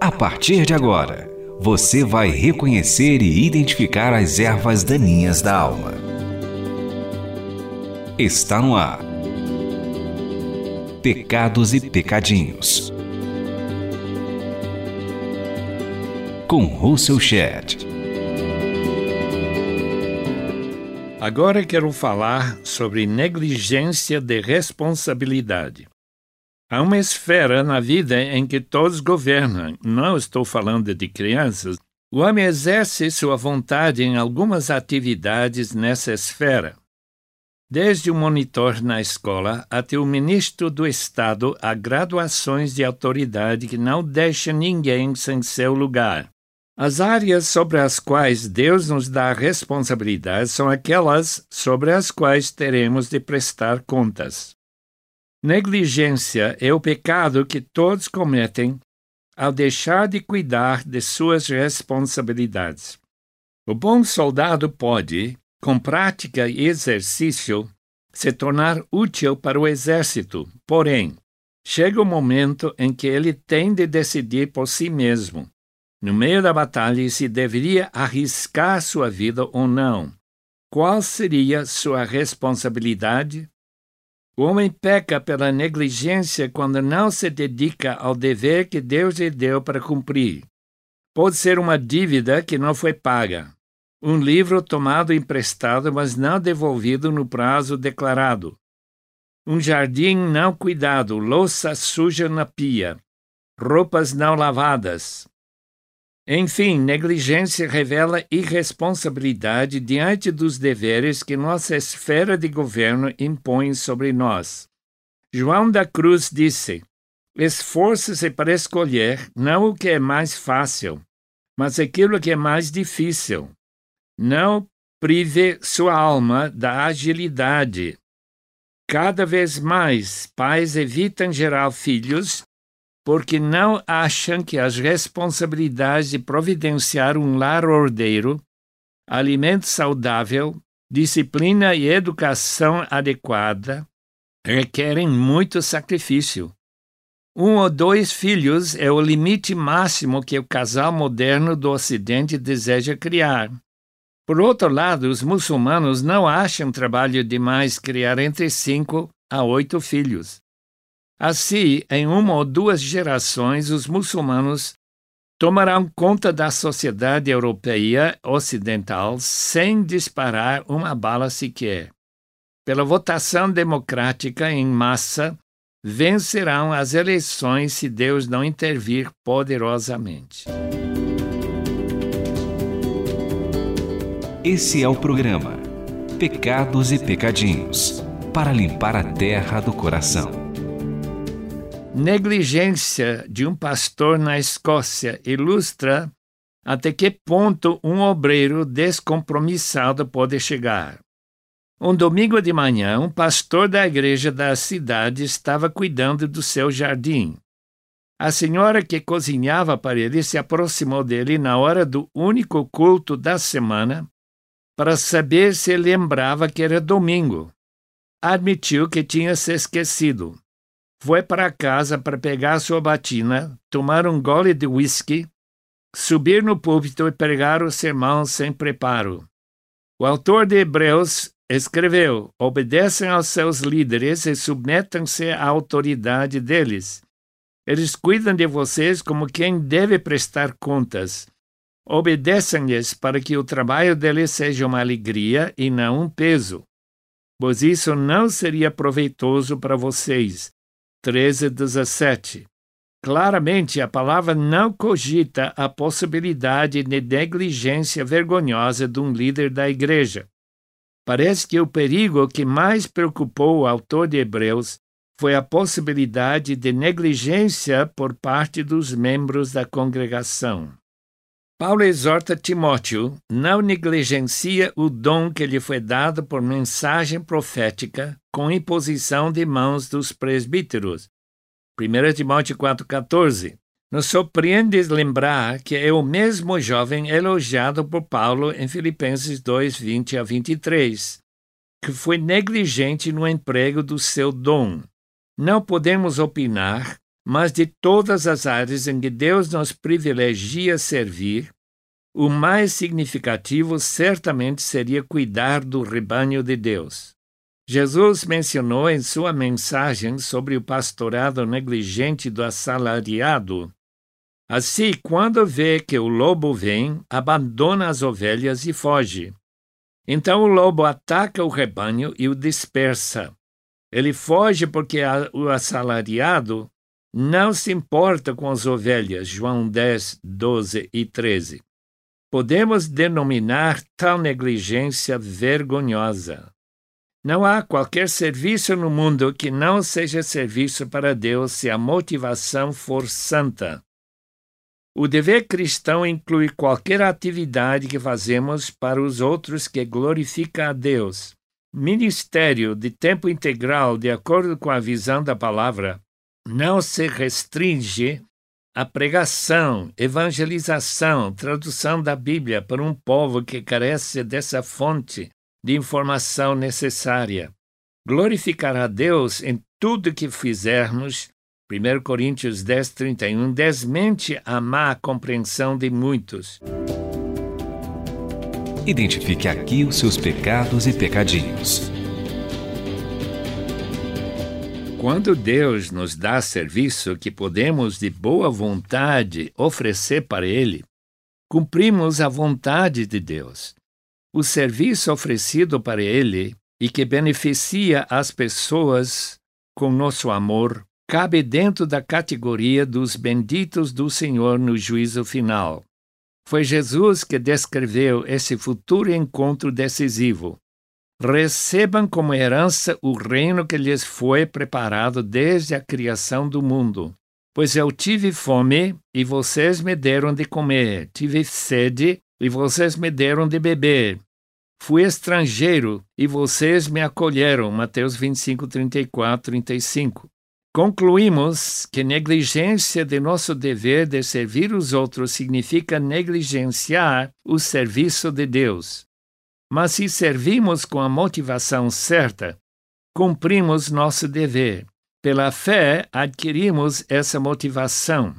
A partir de agora, você vai reconhecer e identificar as ervas daninhas da alma. Está no ar. Pecados e Pecadinhos. Com Russell Shedd. Agora quero falar sobre negligência de responsabilidade. Há uma esfera na vida em que todos governam. Não estou falando de crianças. O homem exerce sua vontade em algumas atividades nessa esfera. Desde o monitor na escola até o ministro do Estado, há graduações de autoridade que não deixam ninguém sem seu lugar. As áreas sobre as quais Deus nos dá responsabilidade são aquelas sobre as quais teremos de prestar contas. Negligência é o pecado que todos cometem ao deixar de cuidar de suas responsabilidades. O bom soldado pode, com prática e exercício, se tornar útil para o exército, porém, chega o momento em que ele tem de decidir por si mesmo, no meio da batalha, se deveria arriscar sua vida ou não. Qual seria sua responsabilidade o homem peca pela negligência quando não se dedica ao dever que Deus lhe deu para cumprir. Pode ser uma dívida que não foi paga, um livro tomado emprestado, mas não devolvido no prazo declarado, um jardim não cuidado, louça suja na pia, roupas não lavadas, enfim, negligência revela irresponsabilidade diante dos deveres que nossa esfera de governo impõe sobre nós. João da Cruz disse: Esforce-se para escolher não o que é mais fácil, mas aquilo que é mais difícil. Não prive sua alma da agilidade. Cada vez mais, pais evitam gerar filhos porque não acham que as responsabilidades de providenciar um lar ordeiro, alimento saudável, disciplina e educação adequada requerem muito sacrifício. Um ou dois filhos é o limite máximo que o casal moderno do Ocidente deseja criar. Por outro lado, os muçulmanos não acham trabalho demais criar entre cinco a oito filhos. Assim, em uma ou duas gerações, os muçulmanos tomarão conta da sociedade europeia ocidental sem disparar uma bala sequer. Pela votação democrática em massa, vencerão as eleições se Deus não intervir poderosamente. Esse é o programa Pecados e Pecadinhos para limpar a terra do coração negligência de um pastor na Escócia ilustra até que ponto um obreiro descompromissado pode chegar. Um domingo de manhã, um pastor da igreja da cidade estava cuidando do seu jardim. A senhora que cozinhava para ele se aproximou dele na hora do único culto da semana para saber se lembrava que era domingo. Admitiu que tinha se esquecido foi para casa para pegar sua batina, tomar um gole de whisky, subir no púlpito e pregar o sermão sem preparo. O autor de Hebreus escreveu: obedeçam aos seus líderes e submetam-se à autoridade deles. Eles cuidam de vocês como quem deve prestar contas. Obedeçam-lhes para que o trabalho deles seja uma alegria e não um peso, pois isso não seria proveitoso para vocês. 13, 17. Claramente, a palavra não cogita a possibilidade de negligência vergonhosa de um líder da igreja. Parece que o perigo que mais preocupou o autor de Hebreus foi a possibilidade de negligência por parte dos membros da congregação. Paulo exorta Timóteo, não negligencia o dom que lhe foi dado por mensagem profética com imposição de mãos dos presbíteros. 1 Timóteo 4,14 Nos surpreende lembrar que é o mesmo jovem elogiado por Paulo em Filipenses 2, 20 a 23, que foi negligente no emprego do seu dom. Não podemos opinar, mas de todas as áreas em que Deus nos privilegia servir, o mais significativo certamente seria cuidar do rebanho de Deus. Jesus mencionou em sua mensagem sobre o pastorado negligente do assalariado. Assim, quando vê que o lobo vem, abandona as ovelhas e foge. Então o lobo ataca o rebanho e o dispersa. Ele foge porque o assalariado não se importa com as ovelhas. João 10, 12 e 13. Podemos denominar tal negligência vergonhosa. Não há qualquer serviço no mundo que não seja serviço para Deus se a motivação for santa. O dever cristão inclui qualquer atividade que fazemos para os outros que glorifica a Deus. Ministério de tempo integral, de acordo com a visão da palavra, não se restringe à pregação, evangelização, tradução da Bíblia para um povo que carece dessa fonte de informação necessária. Glorificar a Deus em tudo que fizermos, 1 Coríntios 10, 31, desmente a má compreensão de muitos. Identifique aqui os seus pecados e pecadinhos. Quando Deus nos dá serviço que podemos de boa vontade oferecer para Ele, cumprimos a vontade de Deus o serviço oferecido para Ele e que beneficia as pessoas com nosso amor cabe dentro da categoria dos benditos do Senhor no juízo final. Foi Jesus que descreveu esse futuro encontro decisivo. Recebam como herança o reino que lhes foi preparado desde a criação do mundo. Pois eu tive fome e vocês me deram de comer, tive sede e vocês me deram de beber. Fui estrangeiro e vocês me acolheram. Mateus 25, 34, 35. Concluímos que negligência de nosso dever de servir os outros significa negligenciar o serviço de Deus. Mas se servimos com a motivação certa, cumprimos nosso dever. Pela fé, adquirimos essa motivação.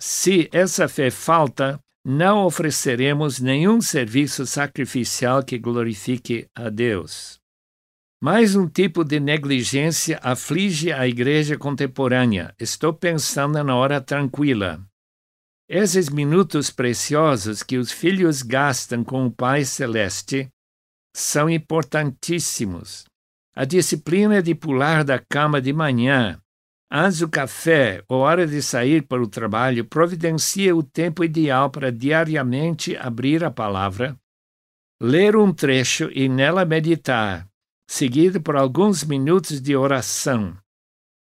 Se essa fé falta, não ofereceremos nenhum serviço sacrificial que glorifique a Deus. Mais um tipo de negligência aflige a igreja contemporânea. Estou pensando na hora tranquila. Esses minutos preciosos que os filhos gastam com o Pai Celeste são importantíssimos. A disciplina de pular da cama de manhã Antes do café ou hora de sair para o trabalho, providencia o tempo ideal para diariamente abrir a palavra, ler um trecho e nela meditar, seguido por alguns minutos de oração.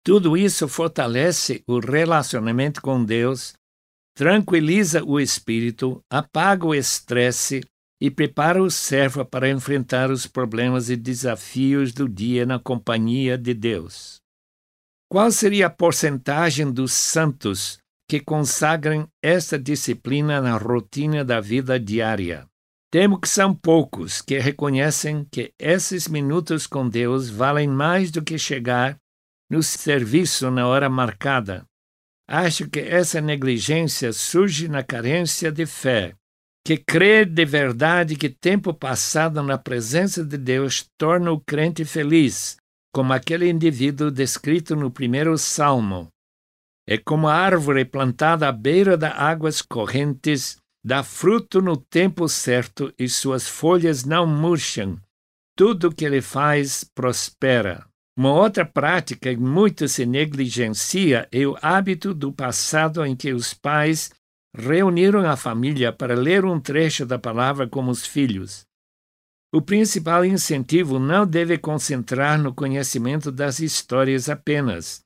Tudo isso fortalece o relacionamento com Deus, tranquiliza o espírito, apaga o estresse e prepara o servo para enfrentar os problemas e desafios do dia na companhia de Deus. Qual seria a porcentagem dos santos que consagram esta disciplina na rotina da vida diária? Temo que são poucos que reconhecem que esses minutos com Deus valem mais do que chegar no serviço na hora marcada. Acho que essa negligência surge na carência de fé, que crê de verdade que tempo passado na presença de Deus torna o crente feliz, como aquele indivíduo descrito no primeiro salmo. É como a árvore plantada à beira das águas correntes, dá fruto no tempo certo e suas folhas não murcham. Tudo que ele faz prospera. Uma outra prática que muito se negligencia é o hábito do passado em que os pais reuniram a família para ler um trecho da palavra com os filhos. O principal incentivo não deve concentrar no conhecimento das histórias apenas,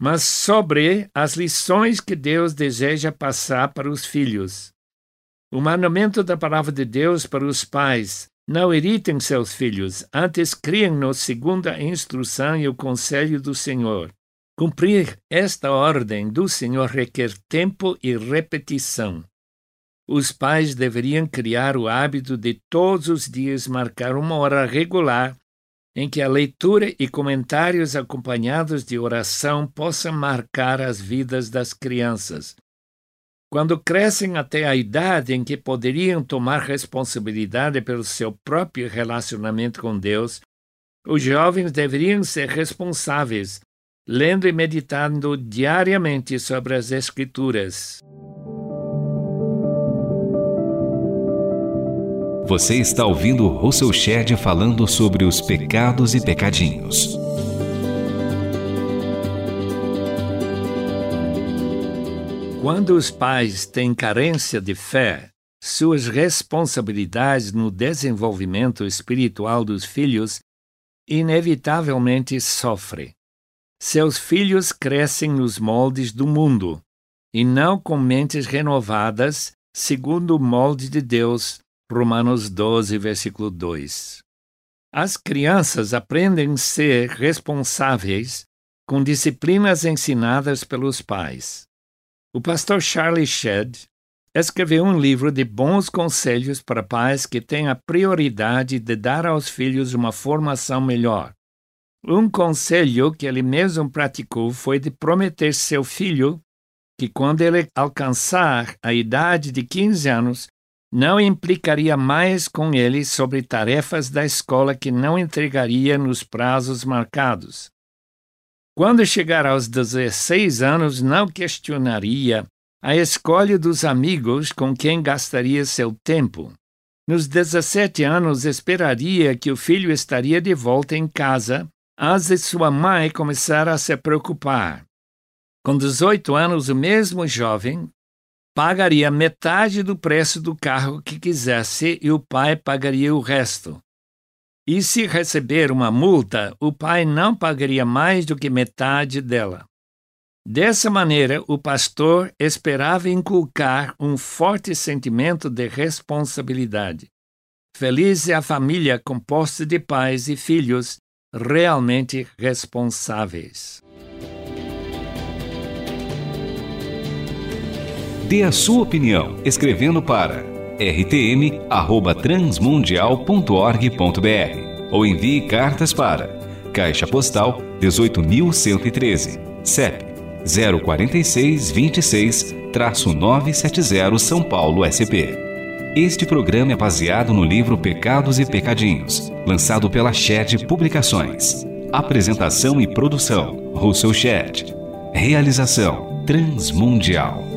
mas sobre as lições que Deus deseja passar para os filhos. O mandamento da palavra de Deus para os pais: não irritem seus filhos, antes criem-nos segundo a instrução e o conselho do Senhor. Cumprir esta ordem do Senhor requer tempo e repetição. Os pais deveriam criar o hábito de todos os dias marcar uma hora regular em que a leitura e comentários acompanhados de oração possam marcar as vidas das crianças. Quando crescem até a idade em que poderiam tomar responsabilidade pelo seu próprio relacionamento com Deus, os jovens deveriam ser responsáveis, lendo e meditando diariamente sobre as Escrituras. Você está ouvindo Russell Shedd falando sobre os pecados e pecadinhos. Quando os pais têm carência de fé, suas responsabilidades no desenvolvimento espiritual dos filhos inevitavelmente sofrem. Seus filhos crescem nos moldes do mundo e não com mentes renovadas segundo o molde de Deus Romanos 12, versículo 2. As crianças aprendem a ser responsáveis com disciplinas ensinadas pelos pais. O pastor Charlie Shedd escreveu um livro de bons conselhos para pais que têm a prioridade de dar aos filhos uma formação melhor. Um conselho que ele mesmo praticou foi de prometer seu filho que, quando ele alcançar a idade de 15 anos, não implicaria mais com ele sobre tarefas da escola que não entregaria nos prazos marcados. Quando chegar aos 16 anos, não questionaria a escolha dos amigos com quem gastaria seu tempo. Nos 17 anos, esperaria que o filho estaria de volta em casa antes de sua mãe começar a se preocupar. Com 18 anos, o mesmo jovem pagaria metade do preço do carro que quisesse e o pai pagaria o resto. E se receber uma multa, o pai não pagaria mais do que metade dela. Dessa maneira, o pastor esperava inculcar um forte sentimento de responsabilidade. Feliz é a família composta de pais e filhos realmente responsáveis. Dê a sua opinião escrevendo para rtm@transmundial.org.br ou envie cartas para Caixa Postal 18113, CEP 04626-970 São Paulo SP. Este programa é baseado no livro Pecados e Pecadinhos, lançado pela Shed Publicações. Apresentação e produção: Russell Shed. Realização: Transmundial.